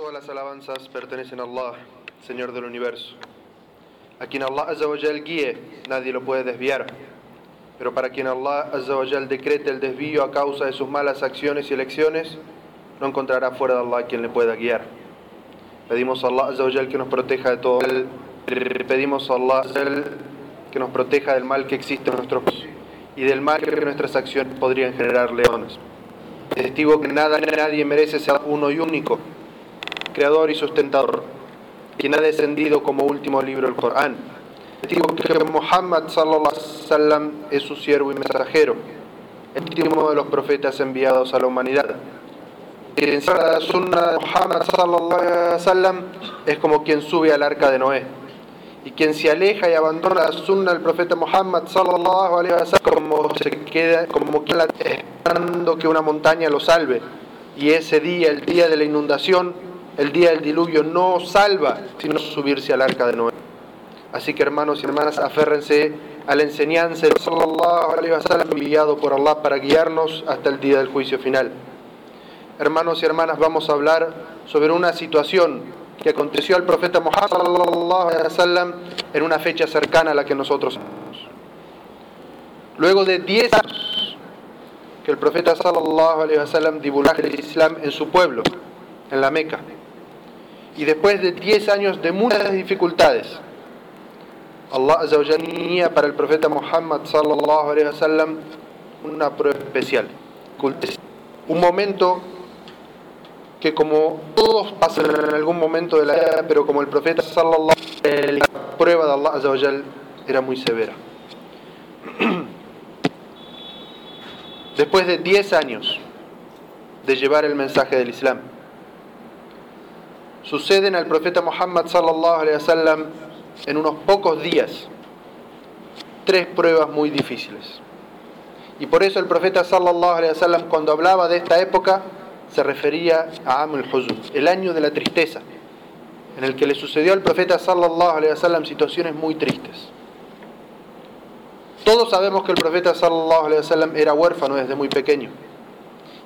Todas las alabanzas pertenecen a Allah, Señor del universo. A quien Allah Azza wa Jal guíe, nadie lo puede desviar. Pero para quien Allah Azza wa Jal decrete el desvío a causa de sus malas acciones y elecciones, no encontrará fuera de Allah quien le pueda guiar. Pedimos a Allah Azza wa Jal que nos proteja de todo Pedimos a Allah Azza wa Jal que nos proteja del mal que existe en nuestros y del mal que nuestras acciones podrían generar leones. Testigo que nada nadie merece ser uno y único, creador y sustentador, quien ha descendido como último libro el Corán. Testigo que Muhammad wasallam es su siervo y mensajero, el último de los profetas enviados a la humanidad. Quien sigue la sunna de Muhammad wasallam es como quien sube al arca de Noé. Y quien se aleja y abandona la sunna del profeta Muhammad sallallahu alaihi como se queda como quien la esperando que una montaña lo salve. Y ese día, el día de la inundación, el día del diluvio no salva sino subirse al arca de Noé. Así que hermanos y hermanas, aférrense a la enseñanza del sallallahu alaihi wasallam enviado por Allah para guiarnos hasta el día del juicio final. Hermanos y hermanas, vamos a hablar sobre una situación que aconteció al profeta Muhammad sallallahu alaihi wasallam en una fecha cercana a la que nosotros somos. Luego de 10 años que el profeta sallallahu alaihi wasallam divulgó el Islam en su pueblo, en la Meca, y después de 10 años de muchas dificultades, Allah azza wa jalla tenía para el profeta Muhammad sallallahu alaihi wasallam una prueba especial, un momento que como todos pasan en algún momento de la vida, pero como el profeta sallallahu alaihi la prueba de Allah era muy severa. Después de 10 años de llevar el mensaje del Islam, suceden al profeta Muhammad sallallahu alaihi wasallam en unos pocos días tres pruebas muy difíciles. Y por eso el profeta sallallahu alaihi wasallam cuando hablaba de esta época se refería a Amul Huzun, el año de la tristeza, en el que le sucedió al profeta sallallahu alaihi wasallam situaciones muy tristes. Todos sabemos que el profeta sallallahu alaihi wasallam era huérfano desde muy pequeño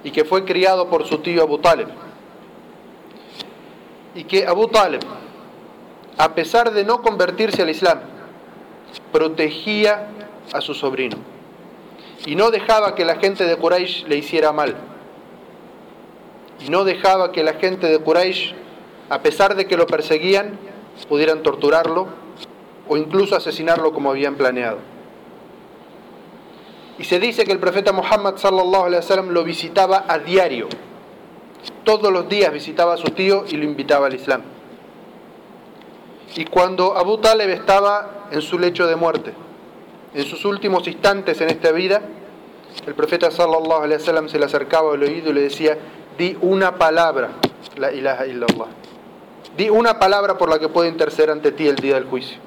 y que fue criado por su tío Abu Talib. Y que Abu Talib, a pesar de no convertirse al Islam, protegía a su sobrino y no dejaba que la gente de Quraysh le hiciera mal. Y no dejaba que la gente de Quraysh, a pesar de que lo perseguían, pudieran torturarlo o incluso asesinarlo como habían planeado. Y se dice que el profeta Muhammad lo visitaba a diario. Todos los días visitaba a su tío y lo invitaba al Islam. Y cuando Abu Talib estaba en su lecho de muerte, en sus últimos instantes en esta vida, el profeta sallallahu alaihi wasallam se le acercaba al oído y le decía: "Di una palabra, la ilaha illallah. Di una palabra por la que pueda interceder ante ti el día del juicio."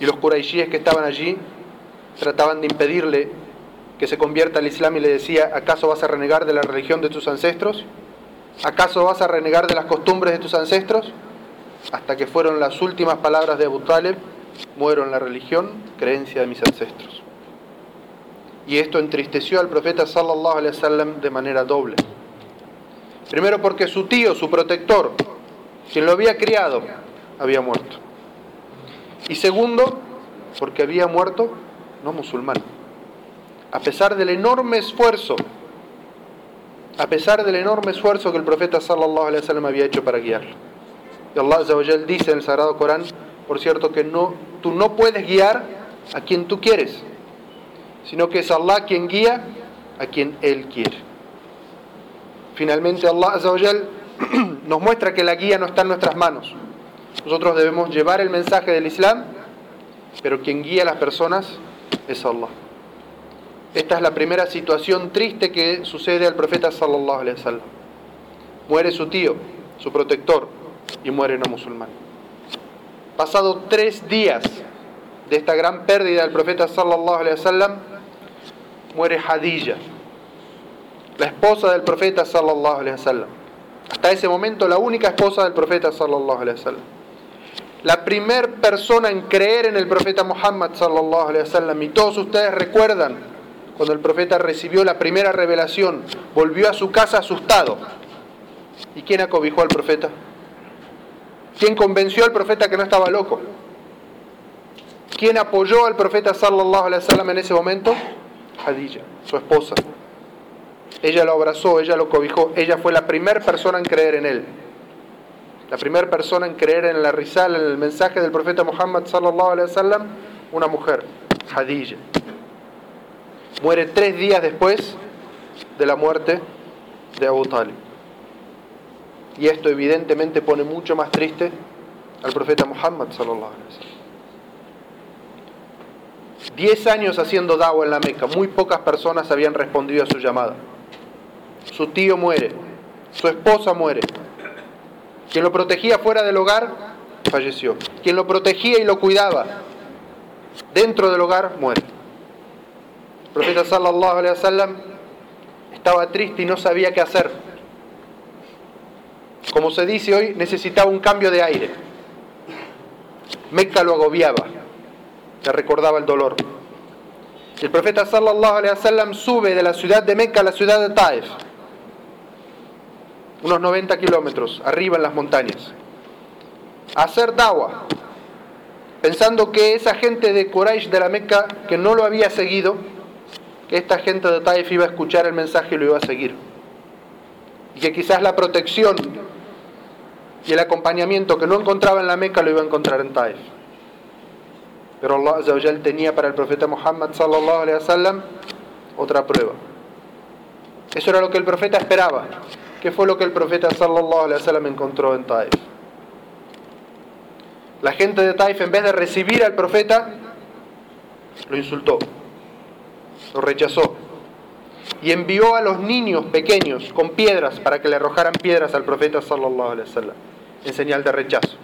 Y los quraishíes que estaban allí trataban de impedirle que se convierta al Islam y le decía, ¿acaso vas a renegar de la religión de tus ancestros? ¿Acaso vas a renegar de las costumbres de tus ancestros? Hasta que fueron las últimas palabras de Abu Talib, muero en la religión, creencia de mis ancestros. Y esto entristeció al profeta sallallahu alaihi wasallam de manera doble. Primero porque su tío, su protector, quien lo había criado, había muerto. Y segundo, porque había muerto no musulmán. A pesar del enorme esfuerzo, a pesar del enorme esfuerzo que el profeta sallallahu alaihi wasallam había hecho para guiarlo. Y Allah azza wa jal dice en el Sagrado Corán, por cierto, que no, tú no puedes guiar a quien tú quieres, sino que es Allah quien guía a quien Él quiere. Finalmente Allah azza wa jal nos muestra que la guía no está en nuestras manos. Nosotros debemos llevar el mensaje del Islam, pero quien guía a las personas es Allah. Esta es la primera situación triste que sucede al profeta sallallahu alaihi wasallam. Muere su tío, su protector, y muere no musulmán. Pasado tres días de esta gran pérdida del profeta sallallahu alaihi wasallam, muere Hadilla, la esposa del profeta sallallahu alaihi wasallam. Hasta ese momento la única esposa del profeta sallallahu alaihi wasallam. La primer persona en creer en el profeta Muhammad sallallahu alaihi wasallam y todos ustedes recuerdan cuando el profeta recibió la primera revelación, volvió a su casa asustado ¿Y quién acobijó al profeta? ¿Quién convenció al profeta que no estaba loco? ¿Quién apoyó al profeta sallallahu alaihi wasallam en ese momento? Hadija, su esposa. Ella lo abrazó, ella lo cobijó, ella fue la primera persona en creer en él. La primera persona en creer en la risal, en el mensaje del profeta Muhammad sallallahu alaihi wasallam, una mujer, Hadija. Muere tres días después de la muerte de Abu Talib. Y esto evidentemente pone mucho más triste al profeta Muhammad sallallahu alaihi wasallam. Diez años haciendo dawa en la Meca, muy pocas personas habían respondido a su llamada. Su tío muere, su esposa muere. Quien lo protegía fuera del hogar falleció. Quien lo protegía y lo cuidaba dentro del hogar muere. Profeta sallallahu alaihi wasallam estaba triste y no sabía qué hacer. Como se dice hoy, necesitaba un cambio de aire. Mecca lo agobiaba, le recordaba el dolor. El profeta sallallahu sube de la ciudad de Mecca a la ciudad de Taif, unos 90 kilómetros arriba en las montañas, a hacer dawa, pensando que esa gente de Quraysh de la Meca que no lo había seguido, que esta gente de Taif iba a escuchar el mensaje y lo iba a seguir. Y que quizás la protección y el acompañamiento que no encontraba en la Meca lo iba a encontrar en Taif. Pero Allah tenía para el profeta Muhammad otra prueba. Eso era lo que el profeta esperaba. ¿Qué fue lo que el profeta sallallahu encontró en Taif? La gente de Taif en vez de recibir al profeta lo insultó, lo rechazó y envió a los niños pequeños con piedras para que le arrojaran piedras al profeta sallallahu alaihi wasallam en señal de rechazo.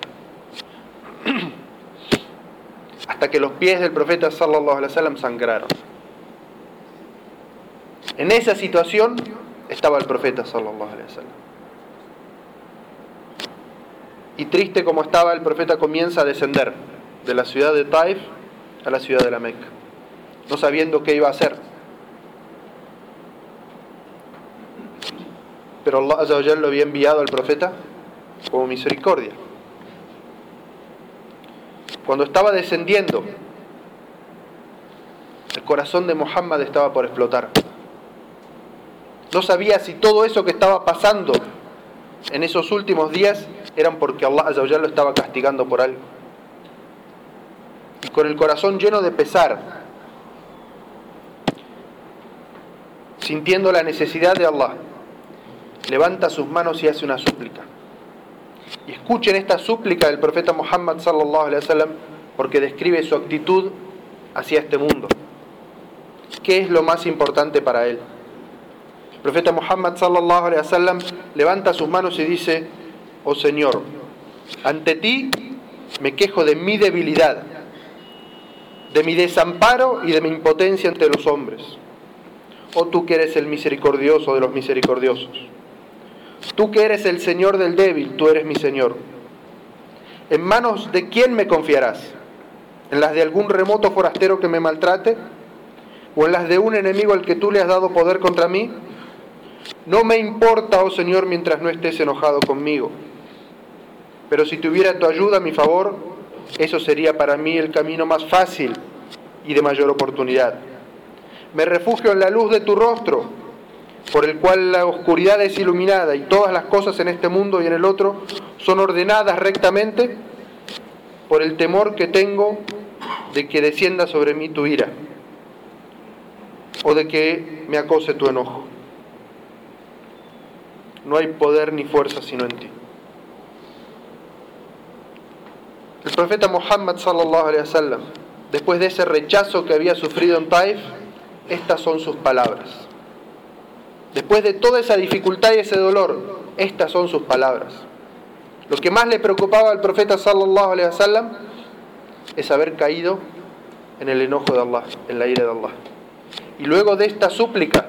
Hasta que los pies del profeta sallallahu alaihi wasallam sangraron. En esa situación estaba el profeta sallallahu alaihi wasallam. Y triste como estaba, el profeta comienza a descender de la ciudad de Taif a la ciudad de la Meca, no sabiendo qué iba a hacer. Pero Allah Azza lo había enviado al profeta como misericordia. Cuando estaba descendiendo, el corazón de Muhammad estaba por explotar. No sabía si todo eso que estaba pasando en esos últimos días eran porque Allah lo estaba castigando por algo. Y con el corazón lleno de pesar, sintiendo la necesidad de Allah, levanta sus manos y hace una súplica. Y escuchen esta súplica del profeta Muhammad sallallahu alaihi wasallam porque describe su actitud hacia este mundo. ¿Qué es lo más importante para él? El profeta Muhammad sallallahu alaihi wasallam levanta sus manos y dice: "Oh Señor, ante ti me quejo de mi debilidad, de mi desamparo y de mi impotencia ante los hombres. Oh tú que eres el misericordioso de los misericordiosos. Tú que eres el Señor del débil, tú eres mi Señor. ¿En manos de quién me confiarás? ¿En las de algún remoto forastero que me maltrate? ¿O en las de un enemigo al que tú le has dado poder contra mí? No me importa, oh Señor, mientras no estés enojado conmigo. Pero si tuviera tu ayuda a mi favor, eso sería para mí el camino más fácil y de mayor oportunidad. Me refugio en la luz de tu rostro por el cual la oscuridad es iluminada y todas las cosas en este mundo y en el otro son ordenadas rectamente, por el temor que tengo de que descienda sobre mí tu ira o de que me acose tu enojo. No hay poder ni fuerza sino en ti. El profeta Muhammad sallallahu alaihi wasallam, después de ese rechazo que había sufrido en Taif, estas son sus palabras. Después de toda esa dificultad y ese dolor, estas son sus palabras. Lo que más le preocupaba al profeta sallallahu alaihi wasallam es haber caído en el enojo de Allah, en la ira de Allah. Y luego de esta súplica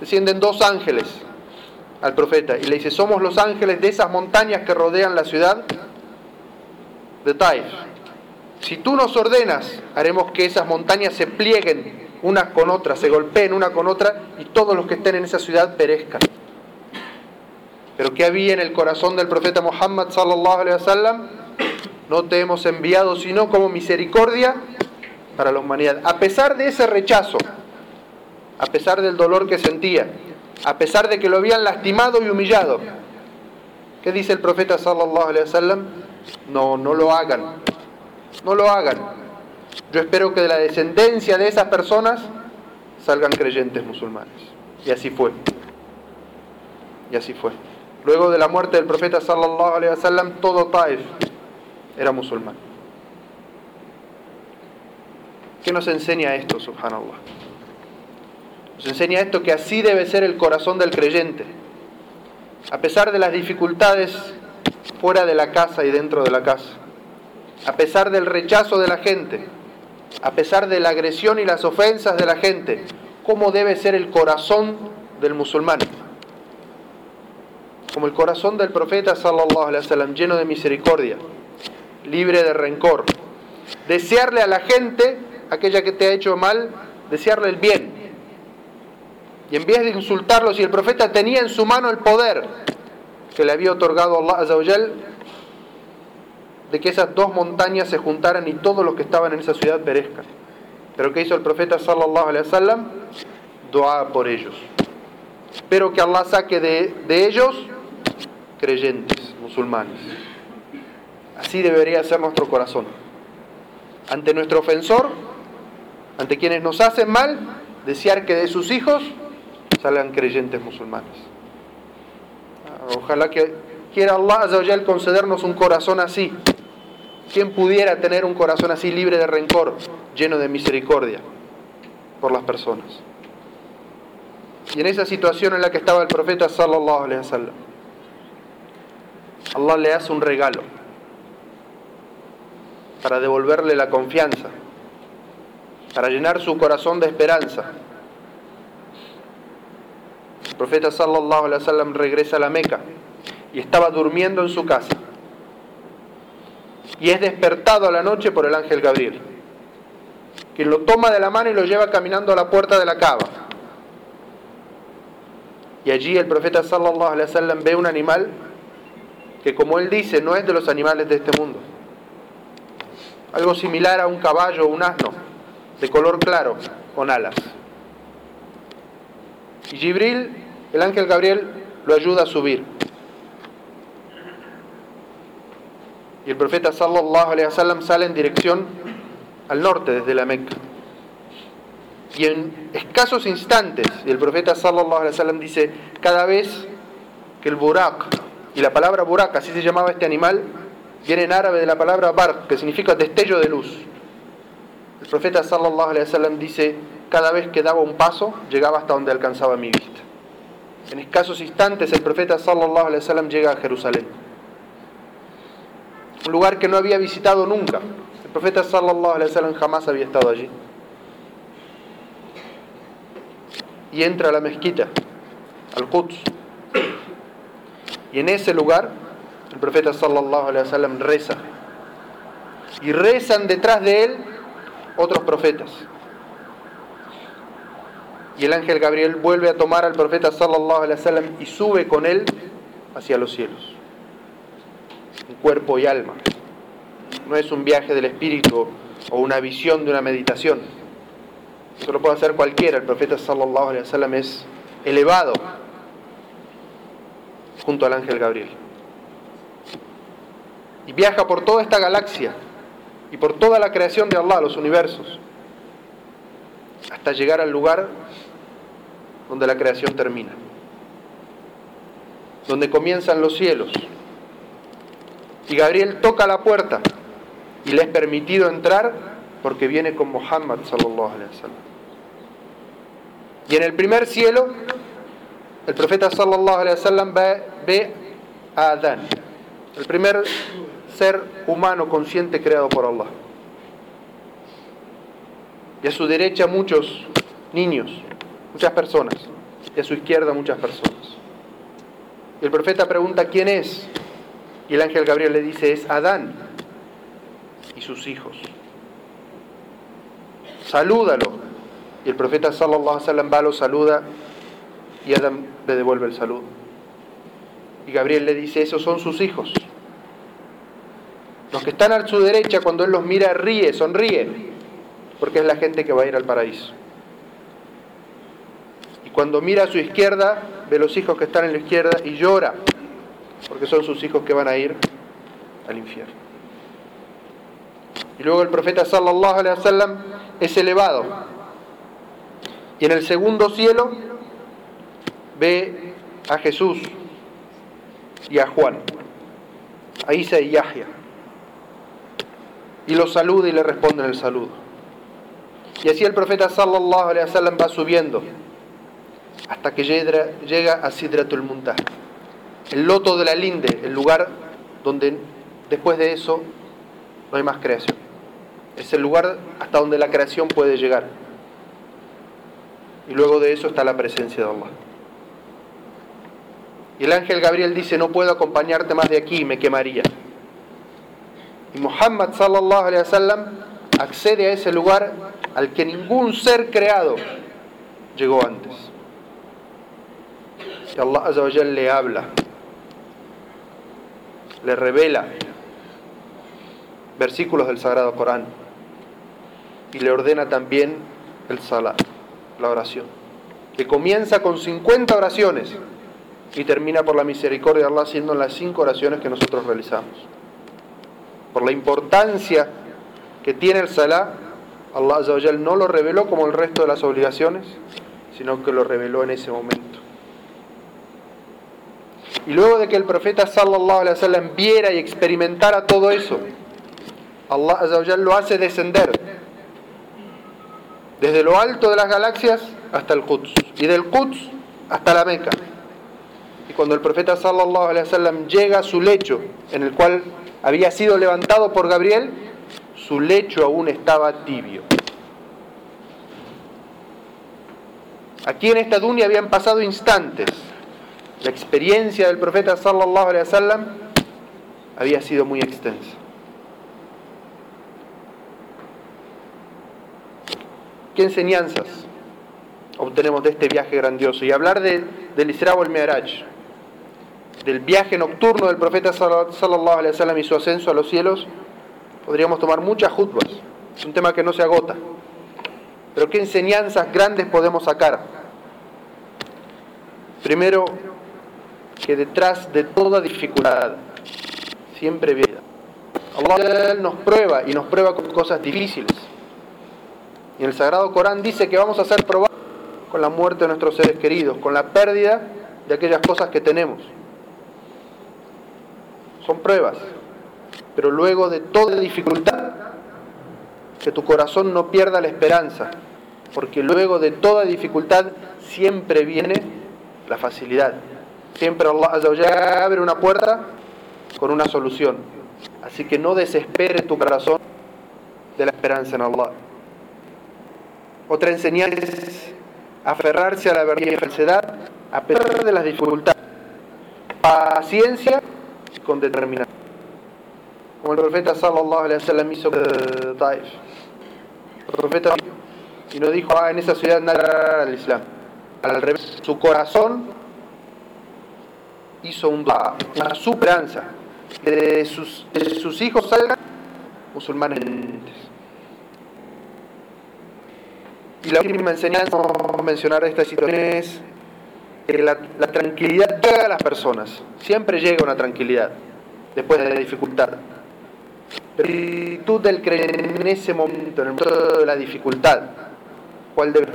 descienden dos ángeles al profeta y le dice, "Somos los ángeles de esas montañas que rodean la ciudad de Taif. Si tú nos ordenas, haremos que esas montañas se plieguen unas con otras, se golpeen una con otra y todos los que estén en esa ciudad perezcan. Pero ¿qué había en el corazón del profeta Muhammad sallallahu wasallam? No te hemos enviado sino como misericordia para la humanidad. A pesar de ese rechazo, a pesar del dolor que sentía, a pesar de que lo habían lastimado y humillado, ¿qué dice el profeta sallallahu wasallam? No, no lo hagan. No lo hagan. Yo espero que de la descendencia de esas personas salgan creyentes musulmanes. Y así fue. Y así fue. Luego de la muerte del profeta sallallahu alaihi wasallam, todo Taif era musulmán. ¿Qué nos enseña esto, subhanallah? Nos enseña esto que así debe ser el corazón del creyente. A pesar de las dificultades fuera de la casa y dentro de la casa, a pesar del rechazo de la gente, a pesar de la agresión y las ofensas de la gente, ¿cómo debe ser el corazón del musulmán? Como el corazón del profeta sallallahu alaihi wasallam, lleno de misericordia, libre de rencor. Desearle a la gente, aquella que te ha hecho mal, desearle el bien. Y en vez de insultarlo, si el profeta tenía en su mano el poder que le había otorgado Allah Azawajal, de que esas dos montañas se juntaran y todos los que estaban en esa ciudad perezcan. Pero ¿qué hizo el profeta sallallahu alaihi wasallam? Dua por ellos. Espero que Allah saque de, de ellos creyentes, musulmanes. Así debería ser nuestro corazón. Ante nuestro ofensor, ante quienes nos hacen mal, desear que de sus hijos salgan creyentes musulmanes. Ojalá que quiera Allah concedernos un corazón así. ¿Quién pudiera tener un corazón así libre de rencor, lleno de misericordia por las personas? Y en esa situación en la que estaba el profeta sallallahu alaihi wasallam, Allah le hace un regalo para devolverle la confianza, para llenar su corazón de esperanza. El profeta sallallahu alaihi wasallam regresa a la Meca y estaba durmiendo en su casa. Y es despertado a la noche por el ángel Gabriel, quien lo toma de la mano y lo lleva caminando a la puerta de la cava. Y allí el profeta sallallahu alaihi wasallam ve un animal que como él dice no es de los animales de este mundo. Algo similar a un caballo o un asno, de color claro, con alas. Y Gibril, el ángel Gabriel, lo ayuda a subir. Y el profeta sallallahu alaihi wasallam sale en dirección al norte desde la Meca. Y en escasos instantes, el profeta sallallahu alaihi wasallam dice, cada vez que el burak, y la palabra burak, así se llamaba este animal, viene en árabe de la palabra bar, que significa destello de luz. El profeta sallallahu alaihi wasallam dice, cada vez que daba un paso, llegaba hasta donde alcanzaba mi vista. En escasos instantes el profeta sallallahu alaihi wasallam llega a Jerusalén. Un lugar que no había visitado nunca. El profeta sallallahu alaihi wasallam jamás había estado allí. Y entra a la mezquita, al Quds. Y en ese lugar el profeta sallallahu alaihi wasallam reza. Y rezan detrás de él otros profetas. Y el ángel Gabriel vuelve a tomar al profeta sallallahu alaihi wasallam y sube con él hacia los cielos. En cuerpo y alma. No es un viaje del espíritu o una visión de una meditación. Eso lo puede hacer cualquiera. El profeta sallallahu alaihi wasallam es elevado junto al ángel Gabriel. Y viaja por toda esta galaxia y por toda la creación de Allah, los universos, hasta llegar al lugar donde la creación termina, donde comienzan los cielos. Y Gabriel toca la puerta y le es permitido entrar porque viene con Muhammad sallallahu. Y en el primer cielo, el profeta sallallahu alaihi wasallam ve, ve a Adán, el primer ser humano consciente creado por Allah. Y a su derecha muchos niños, muchas personas, y a su izquierda muchas personas. Y el profeta pregunta quién es, y el ángel Gabriel le dice es Adán y sus hijos. Salúdalo. Y el profeta sallallahu alaihi wasallam va, lo saluda y Adán le devuelve el saludo. Y Gabriel le dice, esos son sus hijos. Los que están a su derecha, cuando él los mira, ríe, sonríe, porque es la gente que va a ir al paraíso. Y cuando mira a su izquierda, ve los hijos que están en la izquierda y llora, porque son sus hijos que van a ir al infierno. Y luego el profeta sallallahu alaihi wasallam es elevado. Y en el segundo cielo ve a Jesús y a Juan, a Isa y Yahya. Y los saluda y le responden el saludo. Y así el profeta sallallahu alaihi wasallam va subiendo hasta que llega a Sidratul Muntah, el loto de la linde, el lugar donde después de eso no hay más creación. Es el lugar hasta donde la creación puede llegar. Y luego de eso está la presencia de Allah. Y el ángel Gabriel dice, no puedo acompañarte más de aquí, me quemaría. Y Muhammad sallallahu alaihi wasallam accede a ese lugar al que ningún ser creado llegó antes. Y Allah le habla, le revela versículos del Sagrado Corán y le ordena también el salat, la oración, que comienza con 50 oraciones y termina por la misericordia de Allah siendo las cinco oraciones que nosotros realizamos. Por la importancia que tiene el Salah, Allah no lo reveló como el resto de las obligaciones, sino que lo reveló en ese momento. Y luego de que el profeta sallallahu alaihi wasallam viera y experimentara todo eso, Allah Azza lo hace descender desde lo alto de las galaxias hasta el Quds y del Quds hasta la Meca cuando el profeta sallallahu alaihi wasallam llega a su lecho, en el cual había sido levantado por Gabriel, su lecho aún estaba tibio. Aquí en esta dunya habían pasado instantes. La experiencia del profeta sallallahu alaihi wasallam había sido muy extensa. ¿Qué enseñanzas obtenemos de este viaje grandioso? Y hablar de, del Isra el Mi'raj del viaje nocturno del profeta sallallahu alaihi y su ascenso a los cielos, podríamos tomar muchas jutbas. Es un tema que no se agota. Pero ¿qué enseñanzas grandes podemos sacar? Primero, que detrás de toda dificultad siempre viene. Allah nos prueba y nos prueba con cosas difíciles. Y el Sagrado Corán dice que vamos a ser probados con la muerte de nuestros seres queridos, con la pérdida de aquellas cosas que tenemos son pruebas. Pero luego de toda dificultad, que tu corazón no pierda la esperanza, porque luego de toda dificultad siempre viene la facilidad. Siempre Allah abre una puerta con una solución. Así que no desespere tu corazón de la esperanza en Allah. Otra enseñanza es aferrarse a la verdad y la falsedad a pesar de las dificultades. Paciencia con determinación. Como el profeta sallallahu alaihi wasallam hizo con Taif. El profeta y no dijo, ah, en esa ciudad nada al Islam. Al revés, su corazón hizo un una superanza que de sus, de sus hijos salgan musulmanes. Y la última enseñanza, vamos a mencionar esta situación es que la, tranquilidad llega a las personas. Siempre llega una tranquilidad después de la dificultad. Pero la tú del creer en ese momento, en el momento de la dificultad, ¿cuál debe?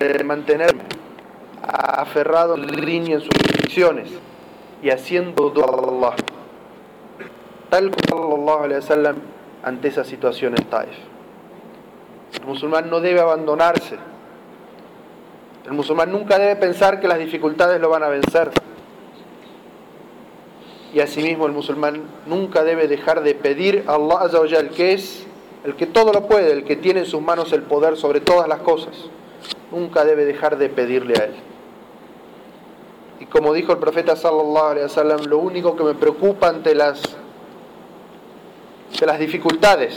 De mantenerme aferrado en en sus convicciones y haciendo dua a Allah. Tal como Allah sallam ante esa situación en Taif. El musulmán no debe abandonarse el musulmán nunca debe pensar que las dificultades lo van a vencer. Y asimismo el musulmán nunca debe dejar de pedir a Allah Azza que es el que todo lo puede, el que tiene en sus manos el poder sobre todas las cosas. Nunca debe dejar de pedirle a él. Y como dijo el profeta sallallahu lo único que me preocupa ante las de las dificultades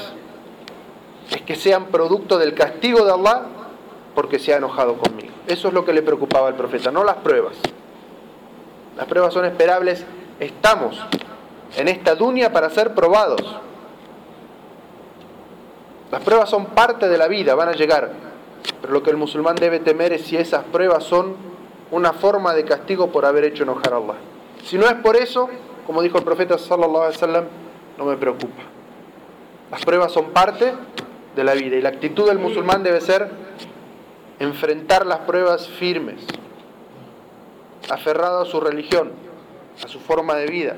es que sean producto del castigo de Allah porque se ha enojado conmigo. Eso es lo que le preocupaba al profeta, no las pruebas. Las pruebas son esperables. Estamos en esta dunia para ser probados. Las pruebas son parte de la vida, van a llegar. Pero lo que el musulmán debe temer es si esas pruebas son una forma de castigo por haber hecho enojar a Allah. Si no es por eso, como dijo el profeta sallallahu alaihi wasallam, no me preocupa. Las pruebas son parte de la vida y la actitud del musulmán debe ser enfrentar las pruebas firmes, aferrado a su religión, a su forma de vida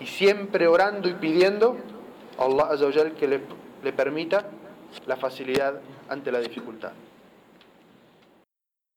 y siempre orando y pidiendo a Allah que le, le permita la facilidad ante la dificultad.